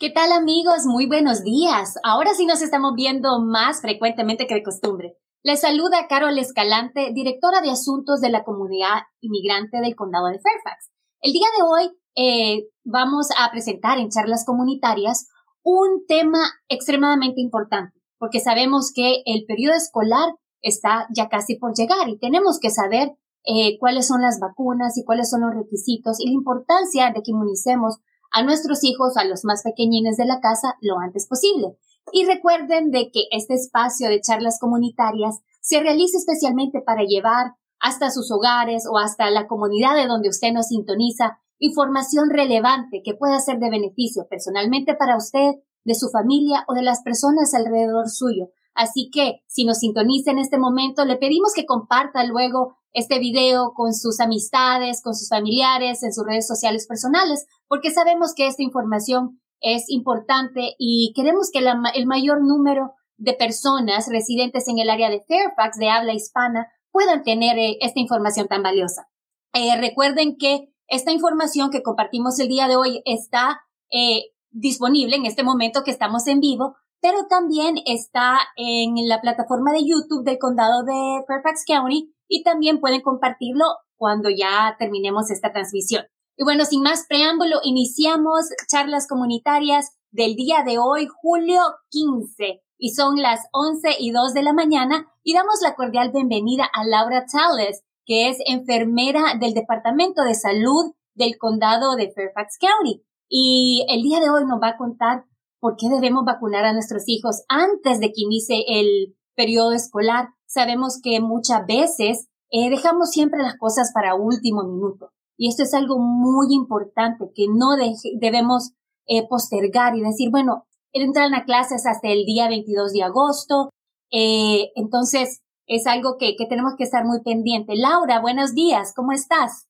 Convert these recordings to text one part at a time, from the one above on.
¿Qué tal amigos? Muy buenos días. Ahora sí nos estamos viendo más frecuentemente que de costumbre. Les saluda Carol Escalante, directora de Asuntos de la Comunidad Inmigrante del Condado de Fairfax. El día de hoy eh, vamos a presentar en charlas comunitarias un tema extremadamente importante, porque sabemos que el periodo escolar está ya casi por llegar y tenemos que saber eh, cuáles son las vacunas y cuáles son los requisitos y la importancia de que inmunicemos a nuestros hijos, a los más pequeñines de la casa, lo antes posible. Y recuerden de que este espacio de charlas comunitarias se realiza especialmente para llevar hasta sus hogares o hasta la comunidad de donde usted nos sintoniza información relevante que pueda ser de beneficio personalmente para usted, de su familia o de las personas alrededor suyo. Así que si nos sintoniza en este momento, le pedimos que comparta luego este video con sus amistades, con sus familiares, en sus redes sociales personales, porque sabemos que esta información es importante y queremos que el mayor número de personas residentes en el área de Fairfax de habla hispana puedan tener eh, esta información tan valiosa. Eh, recuerden que esta información que compartimos el día de hoy está eh, disponible en este momento que estamos en vivo pero también está en la plataforma de YouTube del condado de Fairfax County y también pueden compartirlo cuando ya terminemos esta transmisión. Y bueno, sin más preámbulo, iniciamos charlas comunitarias del día de hoy, julio 15, y son las 11 y 2 de la mañana, y damos la cordial bienvenida a Laura Tales, que es enfermera del Departamento de Salud del condado de Fairfax County. Y el día de hoy nos va a contar ¿Por qué debemos vacunar a nuestros hijos antes de que inicie el periodo escolar? Sabemos que muchas veces eh, dejamos siempre las cosas para último minuto. Y esto es algo muy importante que no debemos eh, postergar y decir, bueno, entran a clases hasta el día 22 de agosto. Eh, entonces, es algo que, que, tenemos que estar muy pendiente. Laura, buenos días, ¿cómo estás?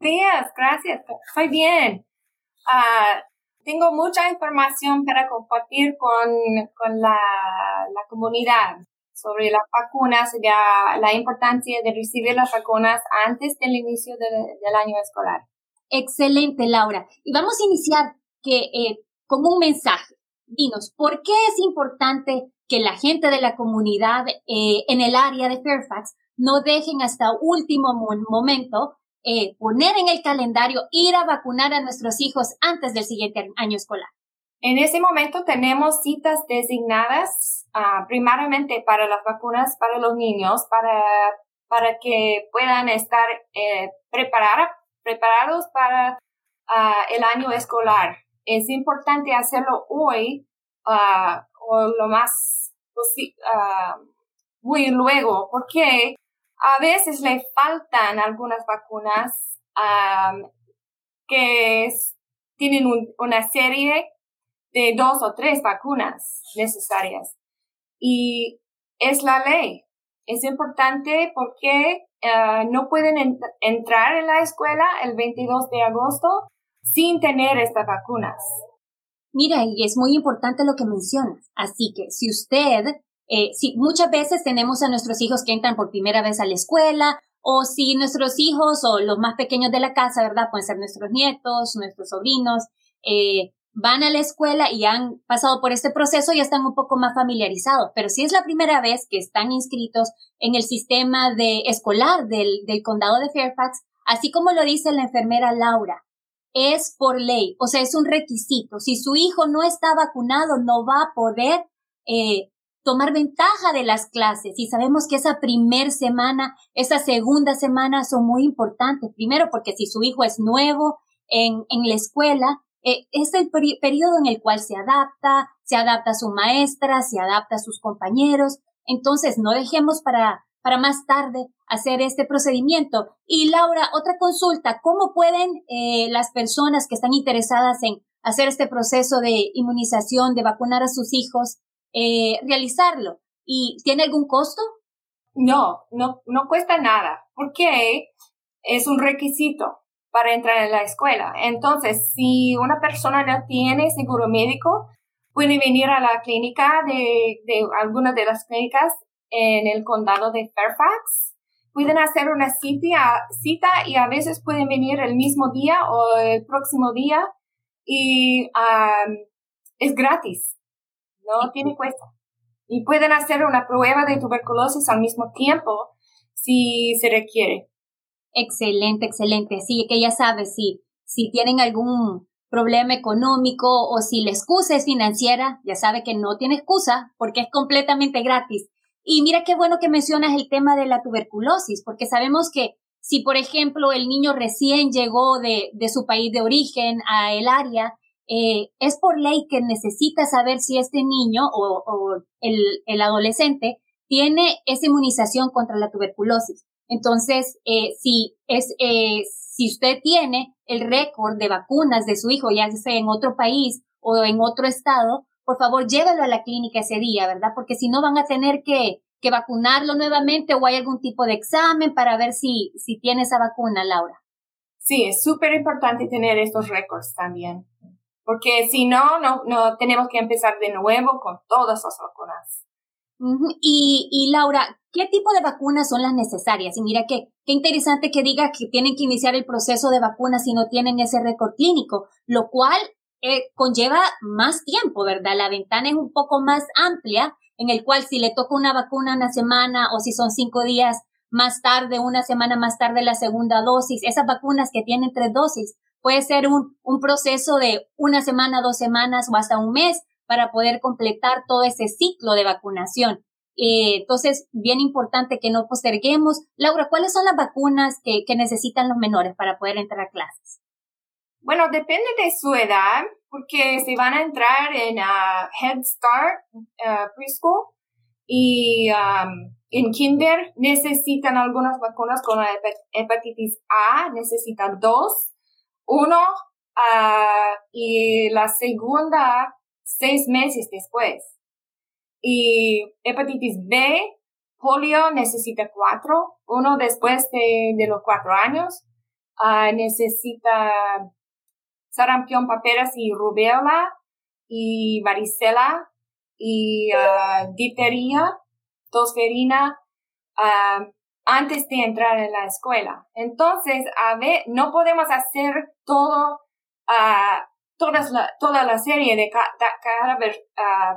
Días, gracias, estoy bien. Uh, tengo mucha información para compartir con, con la, la comunidad sobre las vacunas y la, importancia de recibir las vacunas antes del inicio del año escolar. Excelente, Laura. Y vamos a iniciar que, eh, con un mensaje. Dinos, ¿por qué es importante que la gente de la comunidad eh, en el área de Fairfax no dejen hasta último momento eh, poner en el calendario ir a vacunar a nuestros hijos antes del siguiente año escolar? En ese momento tenemos citas designadas uh, primariamente para las vacunas para los niños, para, para que puedan estar eh, preparados para uh, el año escolar. Es importante hacerlo hoy uh, o lo más muy luego, porque a veces le faltan algunas vacunas que tienen una serie de dos o tres vacunas necesarias. Y es la ley. Es importante porque ah, no pueden entrar en la escuela el 22 de agosto sin tener estas vacunas. Mira, y es muy importante lo que mencionas. Así que si usted eh, sí, muchas veces tenemos a nuestros hijos que entran por primera vez a la escuela, o si nuestros hijos o los más pequeños de la casa, ¿verdad? Pueden ser nuestros nietos, nuestros sobrinos, eh, van a la escuela y han pasado por este proceso y están un poco más familiarizados. Pero si es la primera vez que están inscritos en el sistema de escolar del, del condado de Fairfax, así como lo dice la enfermera Laura, es por ley, o sea, es un requisito. Si su hijo no está vacunado, no va a poder eh, tomar ventaja de las clases y sabemos que esa primer semana, esa segunda semana son muy importantes. Primero porque si su hijo es nuevo en, en la escuela, eh, es el periodo en el cual se adapta, se adapta a su maestra, se adapta a sus compañeros. Entonces no dejemos para, para más tarde hacer este procedimiento. Y Laura, otra consulta, ¿cómo pueden eh, las personas que están interesadas en hacer este proceso de inmunización, de vacunar a sus hijos, eh, realizarlo. ¿Y tiene algún costo? No, no, no cuesta nada, porque es un requisito para entrar en la escuela. Entonces, si una persona no tiene seguro médico, puede venir a la clínica de, de alguna de las clínicas en el condado de Fairfax. Pueden hacer una cita, cita y a veces pueden venir el mismo día o el próximo día y es gratis, no tiene cuesta. Y pueden hacer una prueba de tuberculosis al mismo tiempo si se requiere. Excelente, excelente. Sí, que ya sabes, si, si tienen algún problema económico o si la excusa es financiera, ya sabe que no tiene excusa porque es completamente gratis. Y mira qué bueno que mencionas el tema de la tuberculosis, porque sabemos que si, por ejemplo, el niño recién llegó de, de su país de origen a el área, eh, es por ley que necesita saber si este niño o, el, el, adolescente tiene esa inmunización contra la tuberculosis. Entonces, eh, si es, eh, si usted tiene el récord de vacunas de su hijo, ya sea en otro país o en otro estado, por favor llévelo a la clínica ese día, ¿verdad? Porque si no van a tener que, que vacunarlo nuevamente o hay algún tipo de examen para ver si, si tiene esa vacuna, Laura. Sí, es súper importante tener estos récords también, porque si no, no, no tenemos que empezar de nuevo con todas las vacunas. y, y Laura, ¿qué tipo de vacunas son las necesarias? Y mira que qué interesante que diga que tienen que iniciar el proceso de vacunas si no tienen ese récord clínico, lo cual eh, conlleva más tiempo, ¿verdad? La ventana es un poco más amplia, en el cual si le toca una vacuna una semana o si son cinco días más tarde, una semana más tarde la segunda dosis, esas vacunas que tienen tres dosis, puede ser un, un proceso de una semana, dos semanas o hasta un mes para poder completar todo ese ciclo de vacunación. Eh, entonces, bien importante que no posterguemos. Laura, ¿cuáles son las vacunas que, que necesitan los menores para poder entrar a clases? Bueno, depende de su edad, porque si van a entrar en uh, Head Start, uh, preschool, y um, en kinder necesitan algunas vacunas con la hepatitis A, necesitan dos, uno uh, y la segunda seis meses después. Y hepatitis B, polio necesita cuatro, uno después de, de los cuatro años, uh, necesita sarampión, paperas y rubella y varicela y uh, tosferina antes de entrar en la escuela. Entonces, a ver, no podemos hacer todo, uh, toda la serie de cada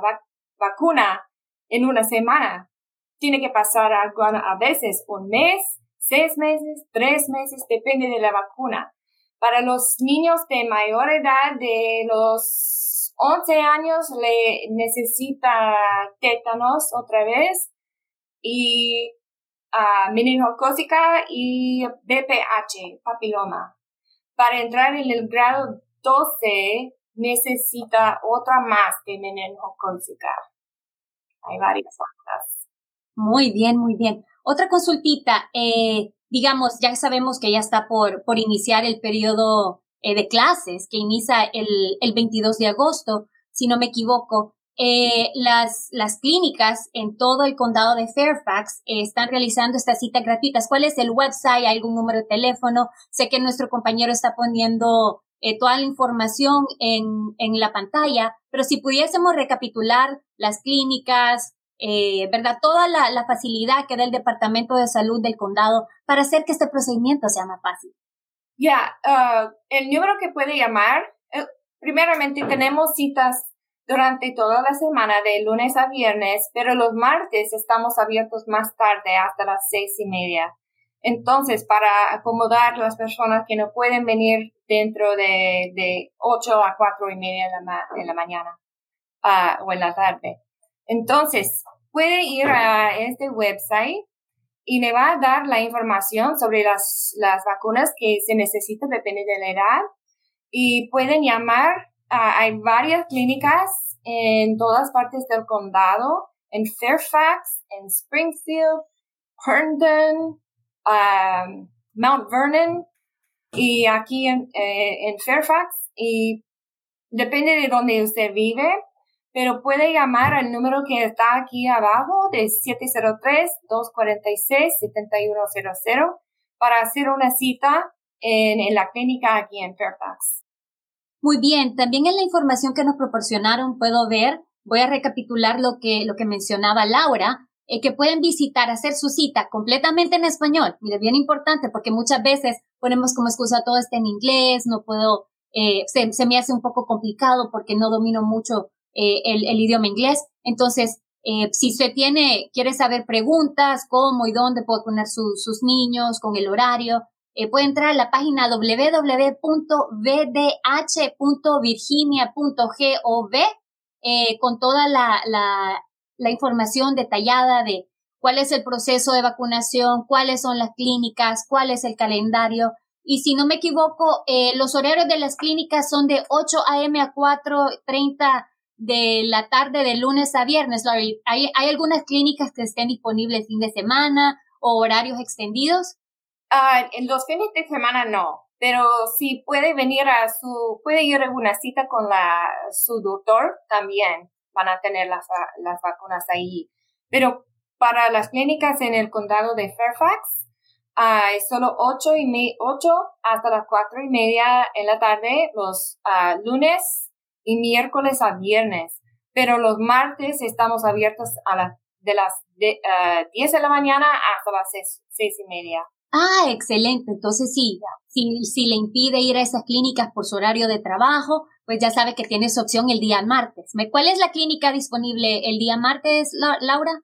vacuna en una semana. Tiene que pasar algo a veces un mes, seis meses, tres meses, depende de la vacuna. Para los niños de mayor edad, de los 11 años, le necesita tétanos otra vez y uh, meningocócica y BPH, papiloma. Para entrar en el grado 12, necesita otra más de meningocócica. Hay varias otras. Muy bien, muy bien. Otra consultita. Eh, digamos, ya sabemos que ya está por, por iniciar el periodo eh, de clases, que inicia el, el 22 de agosto, si no me equivoco. Eh, las, las clínicas en todo el condado de Fairfax están realizando estas citas gratuitas. ¿Cuál es el website? ¿Hay algún número de teléfono? Sé que nuestro compañero está poniendo eh, toda la información en, en la pantalla, pero si pudiésemos recapitular las clínicas, eh, ¿verdad? Toda la, la, facilidad que da el Departamento de Salud del condado para hacer que este procedimiento sea más fácil. Ya, uh, el número que puede llamar, eh, primeramente tenemos citas durante toda la semana, de lunes a viernes, pero los martes estamos abiertos más tarde, hasta las seis y media. Entonces, para acomodar las personas que no pueden venir dentro de, de 8 a cuatro y media de la, de la mañana uh, o en la tarde. Entonces, puede ir a este website y le va a dar la información sobre las, las vacunas que se necesitan, depende de la edad. Y pueden llamar, hay varias clínicas en todas partes del condado, en Fairfax, en Springfield, Herndon, um, Mount Vernon y aquí en, eh, en Fairfax. Y depende de donde usted vive, pero puede llamar al número que está aquí abajo de 703-246-7100 para hacer una cita en, en, la clínica aquí en Fairfax. Muy bien, también en la información que nos proporcionaron puedo ver, voy a recapitular lo que, lo que mencionaba Laura, eh, que pueden visitar, hacer su cita completamente en español. Mire, bien importante porque muchas veces ponemos como excusa todo está en inglés, no puedo, eh, se, me hace un poco complicado porque no domino mucho eh, el, idioma inglés. Entonces, eh, si usted tiene, quiere saber preguntas, cómo y dónde puede poner sus niños, con el horario, eh, puede entrar a la página www.vdh.virginia.gov eh, con toda la, la, la información detallada de cuál es el proceso de vacunación, cuáles son las clínicas, cuál es el calendario. Y si no me equivoco, eh, los horarios de las clínicas son de 8 a.m. a 4.30 de la tarde de lunes a viernes. ¿Hay, ¿Hay algunas clínicas que estén disponibles fin de semana o horarios extendidos? Uh, en los fines de semana no, pero si puede venir a su, puede ir a una cita con la, su doctor, también van a tener las, las vacunas ahí. Pero para las clínicas en el condado de Fairfax, hay solo ocho y me, ocho hasta las cuatro y media en la tarde, los uh, lunes y miércoles a viernes. Pero los martes estamos abiertos a las, de las de, uh, 10 de la mañana hasta las seis, seis y media. Ah, excelente. Entonces sí, si, si le impide ir a esas clínicas por su horario de trabajo, pues ya sabe que tiene su opción el día martes. ¿Cuál es la clínica disponible el día martes, Laura?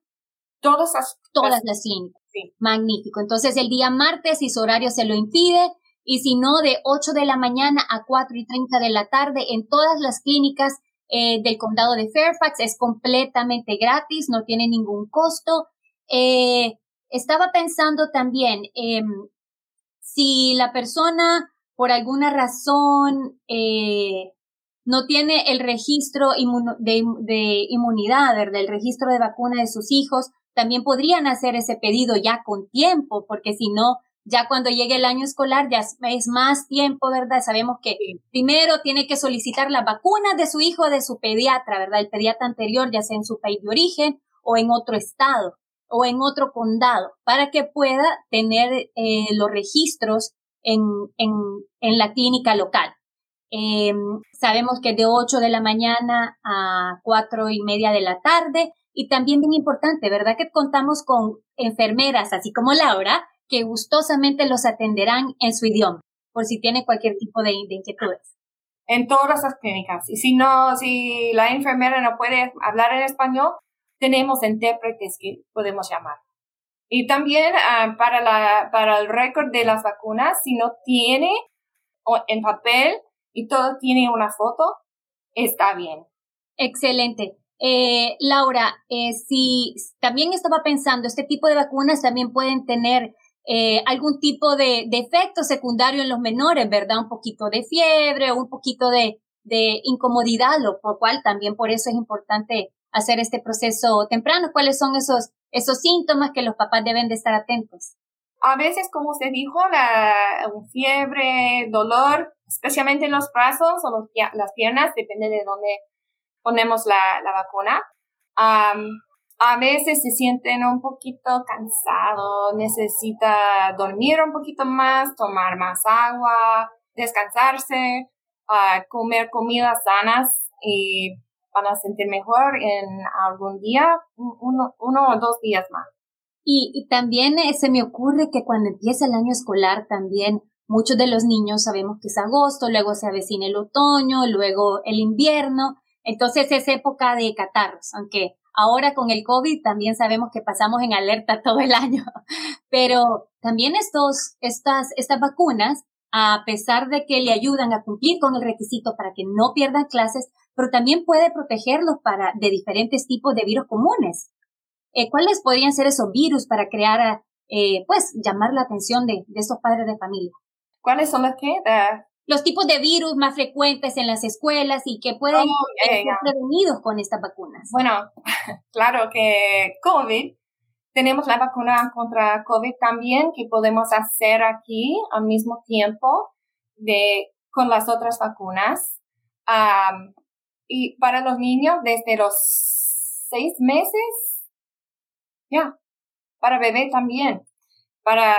Todas las, Todas las clínicas. Sí. Magnífico. Entonces el día martes, si su horario se lo impide, y si no, de 8 de la mañana a 4 y 30 de la tarde en todas las clínicas eh, del condado de Fairfax. Es completamente gratis, no tiene ningún costo. Eh, estaba pensando también, eh, si la persona por alguna razón eh, no tiene el registro de, de, inmunidad, del registro de vacuna de sus hijos, también podrían hacer ese pedido ya con tiempo, porque si no, ya cuando llegue el año escolar ya es más tiempo, ¿verdad? Sabemos que primero tiene que solicitar la vacuna de su hijo, de su pediatra, ¿verdad? El pediatra anterior, ya sea en su país de origen o en otro estado o en otro condado para que pueda tener eh, los registros en, en, en, la clínica local. Eh, sabemos que de 8 de la mañana a 4 y media de la tarde y también bien importante, ¿verdad? Que contamos con enfermeras, así como Laura, que gustosamente los atenderán en su idioma, por si tiene cualquier tipo de, de inquietudes. En todas las clínicas. Y si no, si la enfermera no puede hablar en español, tenemos intérpretes que podemos llamar. Y también ah, para, la, para el récord de las vacunas, si no tiene en papel y todo tiene una foto, está bien. Excelente. Eh, Laura, eh, si también estaba pensando, este tipo de vacunas también pueden tener eh, algún tipo de, de, efecto secundario en los menores, ¿verdad? Un poquito de fiebre un poquito de, de incomodidad, lo cual también por eso es importante hacer este proceso temprano? ¿Cuáles son esos, esos síntomas que los papás deben de estar atentos? A veces, como usted dijo, la fiebre, dolor, especialmente en los brazos o los, las piernas, depende de dónde ponemos la, la vacuna. a veces se sienten un poquito cansados, necesita dormir un poquito más, tomar más agua, descansarse, uh, comer comidas sanas y van a sentir mejor en algún día, uno, uno o dos días más. Y, también eh, se me ocurre que cuando empieza el año escolar también muchos de los niños sabemos que es agosto, luego se avecina el otoño, luego el invierno, entonces es época de catarros, aunque ahora con el COVID también sabemos que pasamos en alerta todo el año, pero también estos, estas, estas vacunas, a pesar de que le ayudan a cumplir con el requisito para que no pierdan clases, pero también puede protegerlos para, de diferentes tipos de virus comunes. Eh, ¿Cuáles podrían ser esos virus para crear, eh, pues, llamar la atención de, de estos padres de familia? ¿Cuáles son los que? Los tipos de virus más frecuentes en las escuelas y que pueden oh, ser prevenidos con estas vacunas. Bueno, claro que COVID, tenemos la vacuna contra COVID también que podemos hacer aquí al mismo tiempo de, con las otras vacunas. Y para los niños desde los seis meses, ya, para bebé también, para,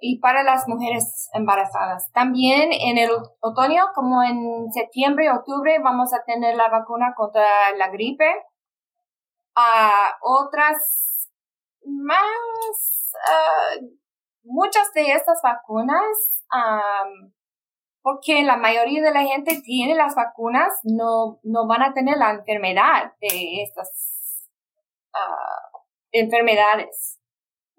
y para las mujeres embarazadas. También en el otoño, como en septiembre, octubre, vamos a tener la vacuna contra la gripe. a otras más, uh, muchas de estas vacunas porque la mayoría de la gente tiene las vacunas, no, no van a tener la enfermedad de estas ah, enfermedades.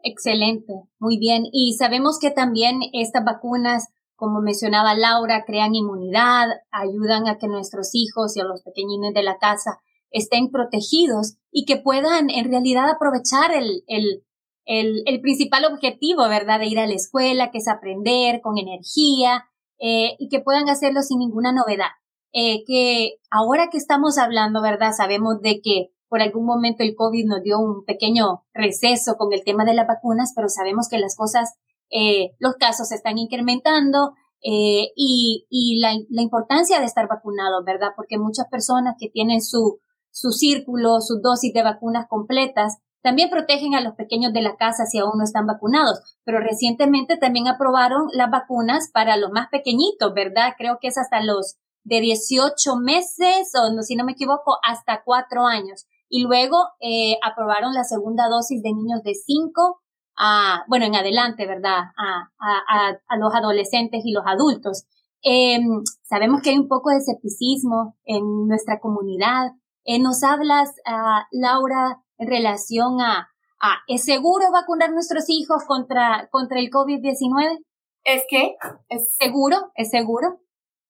Excelente, muy bien. Y sabemos que también estas vacunas, como mencionaba Laura, crean inmunidad, ayudan a que nuestros hijos y a los pequeñines de la casa estén protegidos y que puedan en realidad aprovechar el, el, el, el principal objetivo, ¿verdad? De ir a la escuela, que es aprender con energía eh, y que puedan hacerlo sin ninguna novedad. Eh, que ahora que estamos hablando, ¿verdad? Sabemos de que por algún momento el COVID nos dio un pequeño receso con el tema de las vacunas, pero sabemos que las cosas, eh, los casos se están incrementando y, y la, la, importancia de estar vacunados, ¿verdad? Porque muchas personas que tienen su, su círculo, su dosis de vacunas completas, también protegen a los pequeños de la casa si aún no están vacunados, pero recientemente también aprobaron las vacunas para los más pequeñitos, ¿verdad? Creo que es hasta los de 18 meses o no, si no me equivoco, hasta 4 años. Y luego eh, aprobaron la segunda dosis de niños de 5 a, bueno, en adelante, ¿verdad? A, a, los adolescentes y los adultos. Eh, sabemos que hay un poco de escepticismo en nuestra comunidad. Eh, ¿Nos hablas, uh, Laura, en relación a, a, ¿es seguro vacunar a nuestros hijos contra, contra el COVID-19? ¿Es que ¿Es seguro? ¿Es seguro?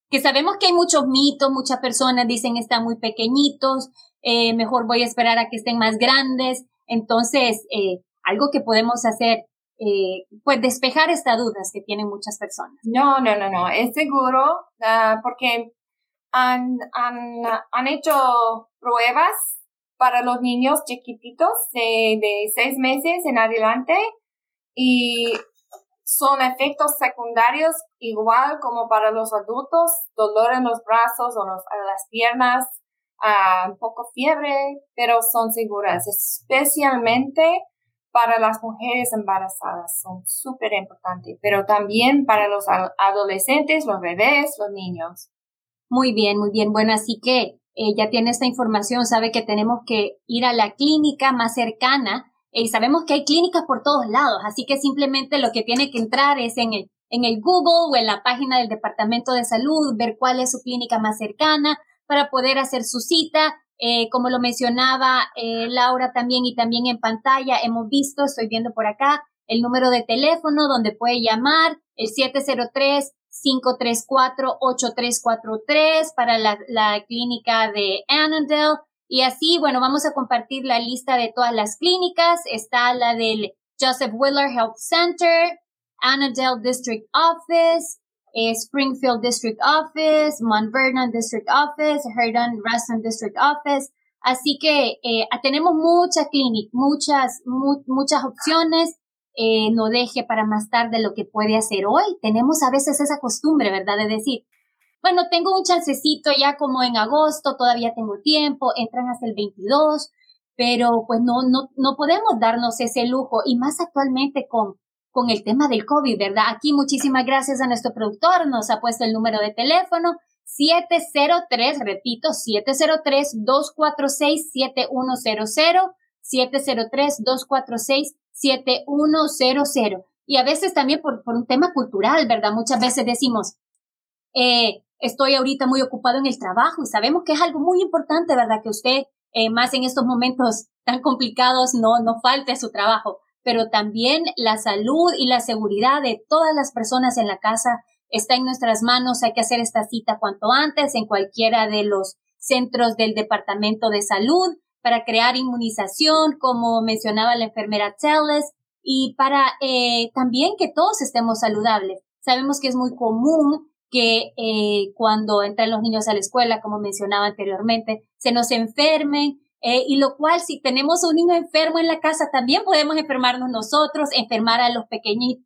Que sabemos que hay muchos mitos, muchas personas dicen están muy pequeñitos, eh, mejor voy a esperar a que estén más grandes. Entonces, eh, algo que podemos hacer, eh, pues despejar estas dudas que tienen muchas personas. No, no, no, no, es seguro uh, porque han, han, han hecho pruebas para los niños chiquititos de, de seis meses en adelante y son efectos secundarios igual como para los adultos, dolor en los brazos o las piernas, un poco fiebre, pero son seguras, especialmente para las mujeres embarazadas, son súper importantes, pero también para los adolescentes, los bebés, los niños. Muy bien, muy bien. Bueno, así que eh, ya tiene esta información, sabe que tenemos que ir a la clínica más cercana y sabemos que hay clínicas por todos lados, así que simplemente lo que tiene que entrar es en el, en el Google o en la página del Departamento de Salud, ver cuál es su clínica más cercana para poder hacer su cita. Eh, como lo mencionaba eh, Laura también y también en pantalla hemos visto, estoy viendo por acá, el número de teléfono donde puede llamar, el 703 534-8343 para la, la, clínica de Annandale. Y así, bueno, vamos a compartir la lista de todas las clínicas. Está la del Joseph Willer Health Center, Annandale District Office, eh, Springfield District Office, Mount Vernon District Office, Herndon Reston District Office. Así que eh, tenemos muchas clínicas, muchas, mu muchas opciones eh, no deje para más tarde lo que puede hacer hoy. Tenemos a veces esa costumbre, ¿verdad? De decir, bueno, tengo un chancecito ya como en agosto, todavía tengo tiempo, entran hasta el 22, pero pues no, no, no podemos darnos ese lujo y más actualmente con, con el tema del COVID, ¿verdad? Aquí muchísimas gracias a nuestro productor, nos ha puesto el número de teléfono 703, repito, 703-246-7100, 703-246 7100. Y a veces también por, por un tema cultural, ¿verdad? Muchas veces decimos, eh, estoy ahorita muy ocupado en el trabajo y sabemos que es algo muy importante, ¿verdad? Que usted, eh, más en estos momentos tan complicados, no, no falte a su trabajo, pero también la salud y la seguridad de todas las personas en la casa está en nuestras manos. Hay que hacer esta cita cuanto antes en cualquiera de los centros del Departamento de Salud para crear inmunización, como mencionaba la enfermera Telles, y para eh, también que todos estemos saludables. Sabemos que es muy común que eh, cuando entran los niños a la escuela, como mencionaba anteriormente, se nos enfermen, eh, y lo cual si tenemos un niño enfermo en la casa, también podemos enfermarnos nosotros, enfermar a los pequeñitos,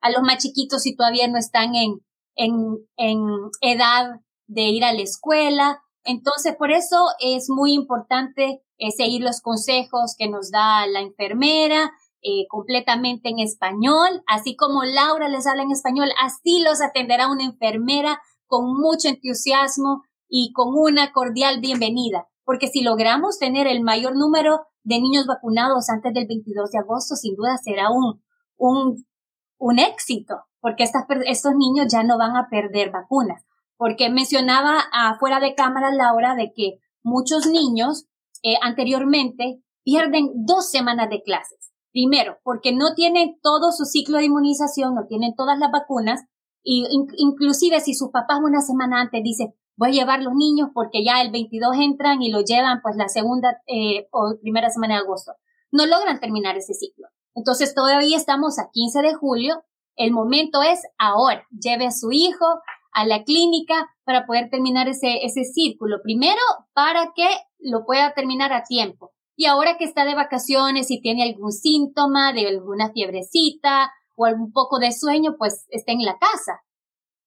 a los más chiquitos si todavía no están en, en, en edad de ir a la escuela. Entonces, por eso es muy importante eh, seguir los consejos que nos da la enfermera, eh, completamente en español, así como Laura les habla en español, así los atenderá una enfermera con mucho entusiasmo y con una cordial bienvenida, porque si logramos tener el mayor número de niños vacunados antes del 22 de agosto, sin duda será un, un, un éxito, porque estos niños ya no van a perder vacunas. Porque mencionaba afuera de cámara Laura de que muchos niños eh, anteriormente pierden dos semanas de clases. Primero, porque no tienen todo su ciclo de inmunización, no tienen todas las vacunas, y inclusive si sus papás una semana antes dicen, voy a llevar los niños porque ya el 22 entran y lo llevan pues la segunda eh, o primera semana de agosto. No logran terminar ese ciclo. Entonces todavía estamos a 15 de julio. El momento es ahora. Lleve a su hijo a la clínica para poder terminar ese, ese círculo. Primero, para que lo pueda terminar a tiempo. Y ahora que está de vacaciones y tiene algún síntoma de alguna fiebrecita o algún poco de sueño, pues esté en la casa.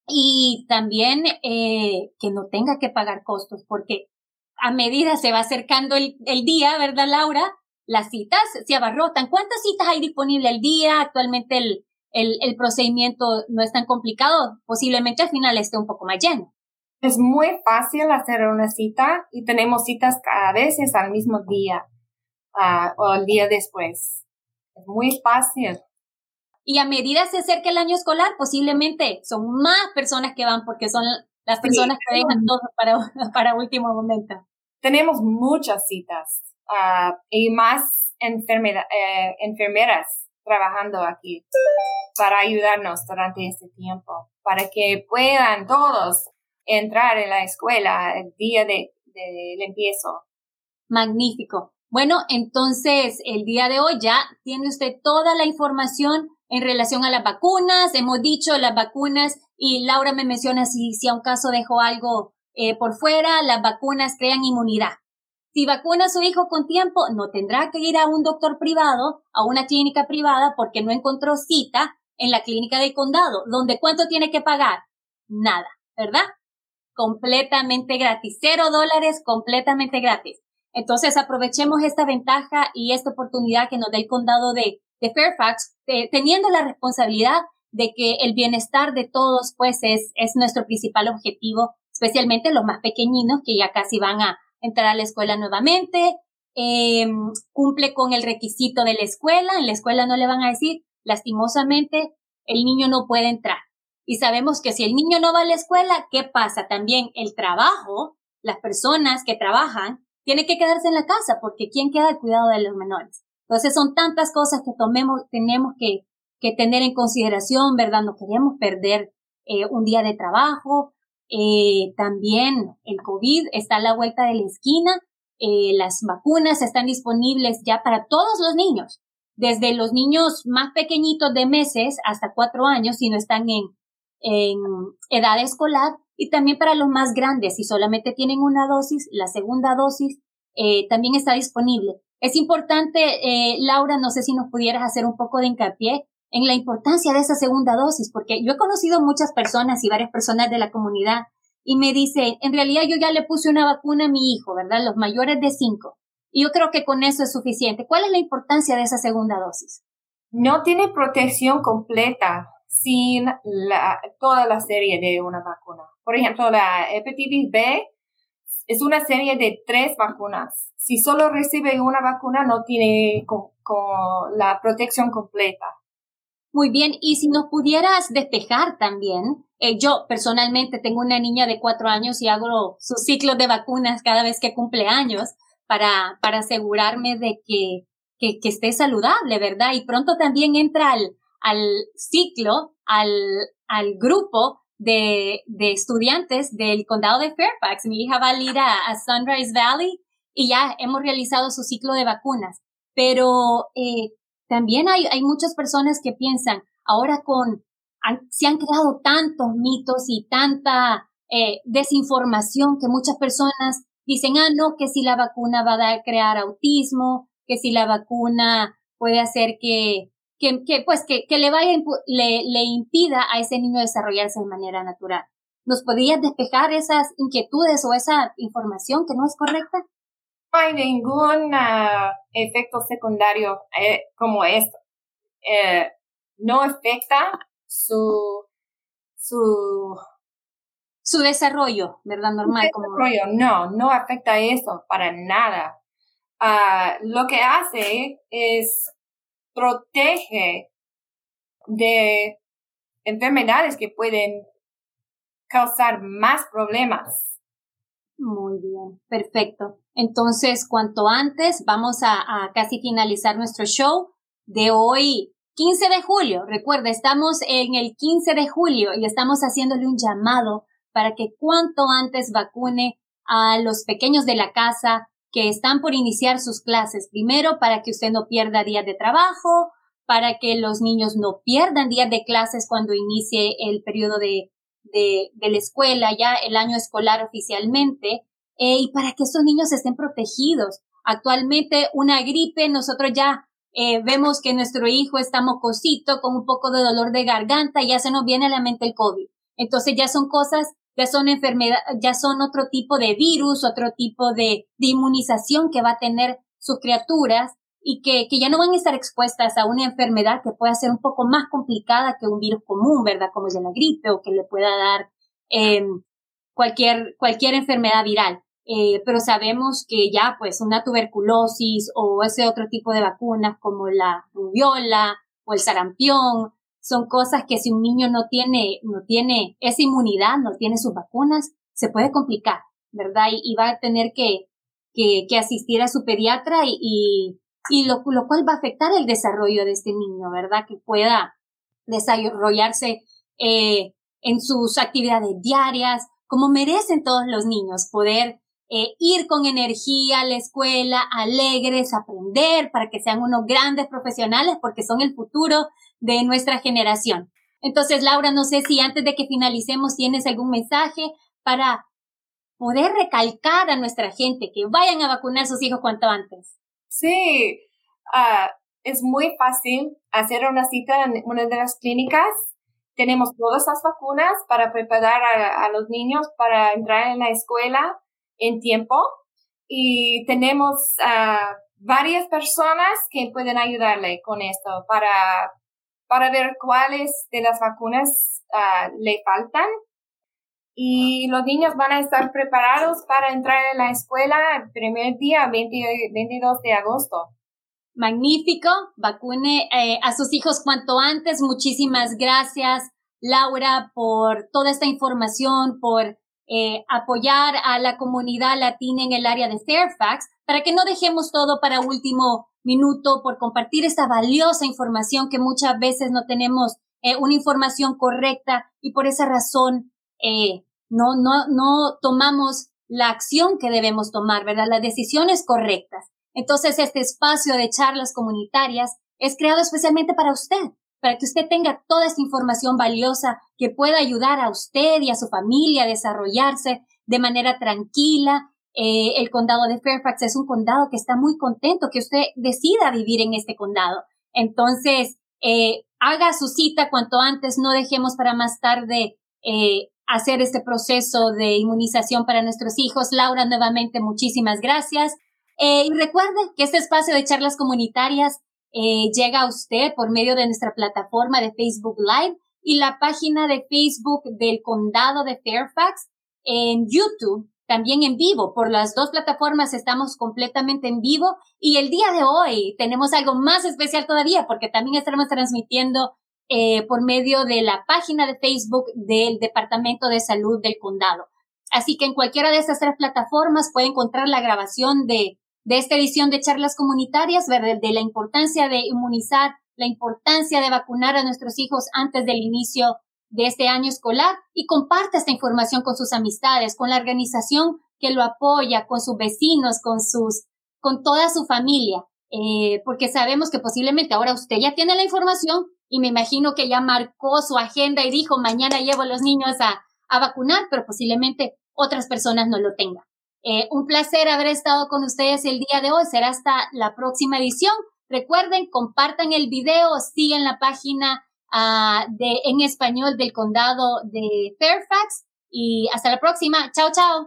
Y también eh, que no tenga que pagar costos, porque a medida se va acercando el, el día, ¿verdad, Laura? Las citas se abarrotan. ¿Cuántas citas hay disponible al día? Actualmente el, el, el procedimiento no es tan complicado. Posiblemente al final esté un poco más lleno. Es muy fácil hacer una cita y tenemos citas a veces al mismo día uh, o el día después. Es muy fácil. Y a medida se acerca el año escolar, posiblemente son más personas que van porque son las personas que dejan todo para, para último momento. Tenemos muchas citas uh, y más enfermera, eh, enfermeras trabajando aquí para ayudarnos durante este tiempo, para que puedan todos entrar en la escuela el día de, del empiezo. Magnífico. Bueno, entonces el día de hoy ya tiene usted toda la información en relación a las vacunas. Hemos dicho las vacunas y Laura me menciona si, si a un caso dejó algo eh, por fuera, las vacunas crean inmunidad. Si vacuna a su hijo con tiempo, no tendrá que ir a un doctor privado, a una clínica privada, porque no encontró cita en la clínica del condado, donde cuánto tiene que pagar? Nada, ¿verdad? Completamente gratis, cero dólares, completamente gratis. Entonces aprovechemos esta ventaja y esta oportunidad que nos da el condado de, Fairfax, teniendo la responsabilidad de que el bienestar de todos, pues, es, es nuestro principal objetivo, especialmente los más pequeñinos que ya casi van a entrar a la escuela nuevamente, eh, cumple con el requisito de la escuela, en la escuela no le van a decir, lastimosamente, el niño no puede entrar. Y sabemos que si el niño no va a la escuela, ¿qué pasa? También el trabajo, las personas que trabajan, tiene que quedarse en la casa porque ¿quién queda al cuidado de los menores? Entonces son tantas cosas que tomemos, tenemos que, que tener en consideración, ¿verdad? No queremos perder eh, un día de trabajo. Eh, también el COVID está a la vuelta de la esquina. Eh, las vacunas están disponibles ya para todos los niños, desde los niños más pequeñitos de meses hasta cuatro años, si no están en, en edad escolar, y también para los más grandes, si solamente tienen una dosis, la segunda dosis eh, también está disponible. Es importante, eh, Laura, no sé si nos pudieras hacer un poco de hincapié en la importancia de esa segunda dosis, porque yo he conocido muchas personas y varias personas de la comunidad y me dicen, en realidad yo ya le puse una vacuna a mi hijo, ¿verdad? Los mayores de cinco. Y yo creo que con eso es suficiente. ¿Cuál es la importancia de esa segunda dosis? No tiene protección completa sin la, toda la serie de una vacuna. Por ejemplo, la hepatitis B es una serie de tres vacunas. Si solo recibe una vacuna, no tiene con, la protección completa. Muy bien, y si nos pudieras despejar también, eh, yo personalmente tengo una niña de cuatro años y hago su ciclo de vacunas cada vez que cumple años para, para asegurarme de que, que, que esté saludable, ¿verdad? Y pronto también entra al, al ciclo, al, al grupo de, de estudiantes del condado de Fairfax. Mi hija va a ir a, Sunrise Valley y ya hemos realizado su ciclo de vacunas. Pero eh, también hay, hay muchas personas que piensan, ahora con, se han creado tantos mitos y tanta eh, desinformación que muchas personas dicen, ah, no, que si la vacuna va a crear autismo, que si la vacuna puede hacer que que, que pues que, que le vaya le, le impida a ese niño desarrollarse de manera natural. ¿Nos podrías despejar esas inquietudes o esa información que no es correcta? No hay ningún uh, efecto secundario eh, como esto. Eh, no afecta su, su, su desarrollo, ¿verdad? Normal. Su desarrollo, no, no afecta eso para nada. Uh, lo que hace es protege de enfermedades que pueden causar más problemas. Muy bien, perfecto. Entonces, cuanto antes, vamos a, a casi finalizar nuestro show de hoy, 15 de julio. Recuerda, estamos en el 15 de julio y estamos haciéndole un llamado para que cuanto antes vacune a los pequeños de la casa que están por iniciar sus clases. Primero, para que usted no pierda días de trabajo, para que los niños no pierdan días de clases cuando inicie el periodo de, de, la escuela, ya el año escolar oficialmente, eh, y para que estos niños estén protegidos. Actualmente, una gripe, nosotros ya eh, vemos que nuestro hijo está mocosito, con un poco de dolor de garganta, y ya se nos viene a la mente el COVID. Entonces ya son cosas ya son enfermedad, ya son otro tipo de virus, otro tipo de, de inmunización que va a tener sus criaturas y que, que, ya no van a estar expuestas a una enfermedad que pueda ser un poco más complicada que un virus común, ¿verdad? Como es la gripe o que le pueda dar eh, cualquier, cualquier enfermedad viral. Eh, pero sabemos que ya pues una tuberculosis o ese otro tipo de vacunas como la rubiola o el sarampión son cosas que si un niño no tiene, no tiene esa inmunidad, no tiene sus vacunas, se puede complicar, ¿verdad? Y, va a tener que, que, que, asistir a su pediatra y, y, lo, lo, cual va a afectar el desarrollo de este niño, ¿verdad? Que pueda desarrollarse eh, en sus actividades diarias, como merecen todos los niños, poder eh, ir con energía a la escuela, alegres, aprender para que sean unos grandes profesionales porque son el futuro de nuestra generación. Entonces, Laura, no sé si antes de que finalicemos tienes algún mensaje para poder recalcar a nuestra gente que vayan a vacunar a sus hijos cuanto antes. Sí, uh, es muy fácil hacer una cita en una de las clínicas. Tenemos todas las vacunas para preparar a, los niños para entrar en la escuela en tiempo y tenemos uh, varias personas que pueden ayudarle con esto para para ver cuáles de las vacunas uh, le faltan. Y los niños van a estar preparados para entrar en la escuela el primer día, 22 de agosto. Magnífico, vacune eh, a sus hijos cuanto antes. Muchísimas gracias, Laura, por toda esta información, por eh, apoyar a la comunidad latina en el área de Fairfax, para que no dejemos todo para último minuto, por compartir esta valiosa información que muchas veces no tenemos eh, una información correcta y por esa razón eh, no, no, no tomamos la acción que debemos tomar, ¿verdad? Las decisiones correctas. Entonces, este espacio de charlas comunitarias es creado especialmente para usted, para que usted tenga toda esta información valiosa que pueda ayudar a usted y a su familia a desarrollarse de manera tranquila eh, el condado de Fairfax es un condado que está muy contento que usted decida vivir en este condado. Entonces, eh, haga su cita cuanto antes, no dejemos para más tarde eh, hacer este proceso de inmunización para nuestros hijos. Laura, nuevamente, muchísimas gracias. y recuerde que este espacio de charlas comunitarias llega a usted por medio de nuestra plataforma de Facebook Live y la página de Facebook del condado de Fairfax en YouTube también en vivo. Por las dos plataformas estamos completamente en vivo y el día de hoy tenemos algo más especial todavía porque también estaremos transmitiendo eh, por medio de la página de Facebook del Departamento de Salud del Condado. Así que en cualquiera de estas tres plataformas puede encontrar la grabación de, de esta edición de charlas comunitarias, de, de la importancia de inmunizar, la importancia de vacunar a nuestros hijos antes del inicio de este año escolar y comparte esta información con sus amistades, con la organización que lo apoya, con sus vecinos, con sus, con toda su familia, eh, porque sabemos que posiblemente ahora usted ya tiene la información y me imagino que ya marcó su agenda y dijo mañana llevo a los niños a, a vacunar, pero posiblemente otras personas no lo tengan. Eh, un placer haber estado con ustedes el día de hoy. Será hasta la próxima edición. Recuerden, compartan el video, sigan la página uh, de, en español del condado de Fairfax. Y hasta la próxima. Chao, chao.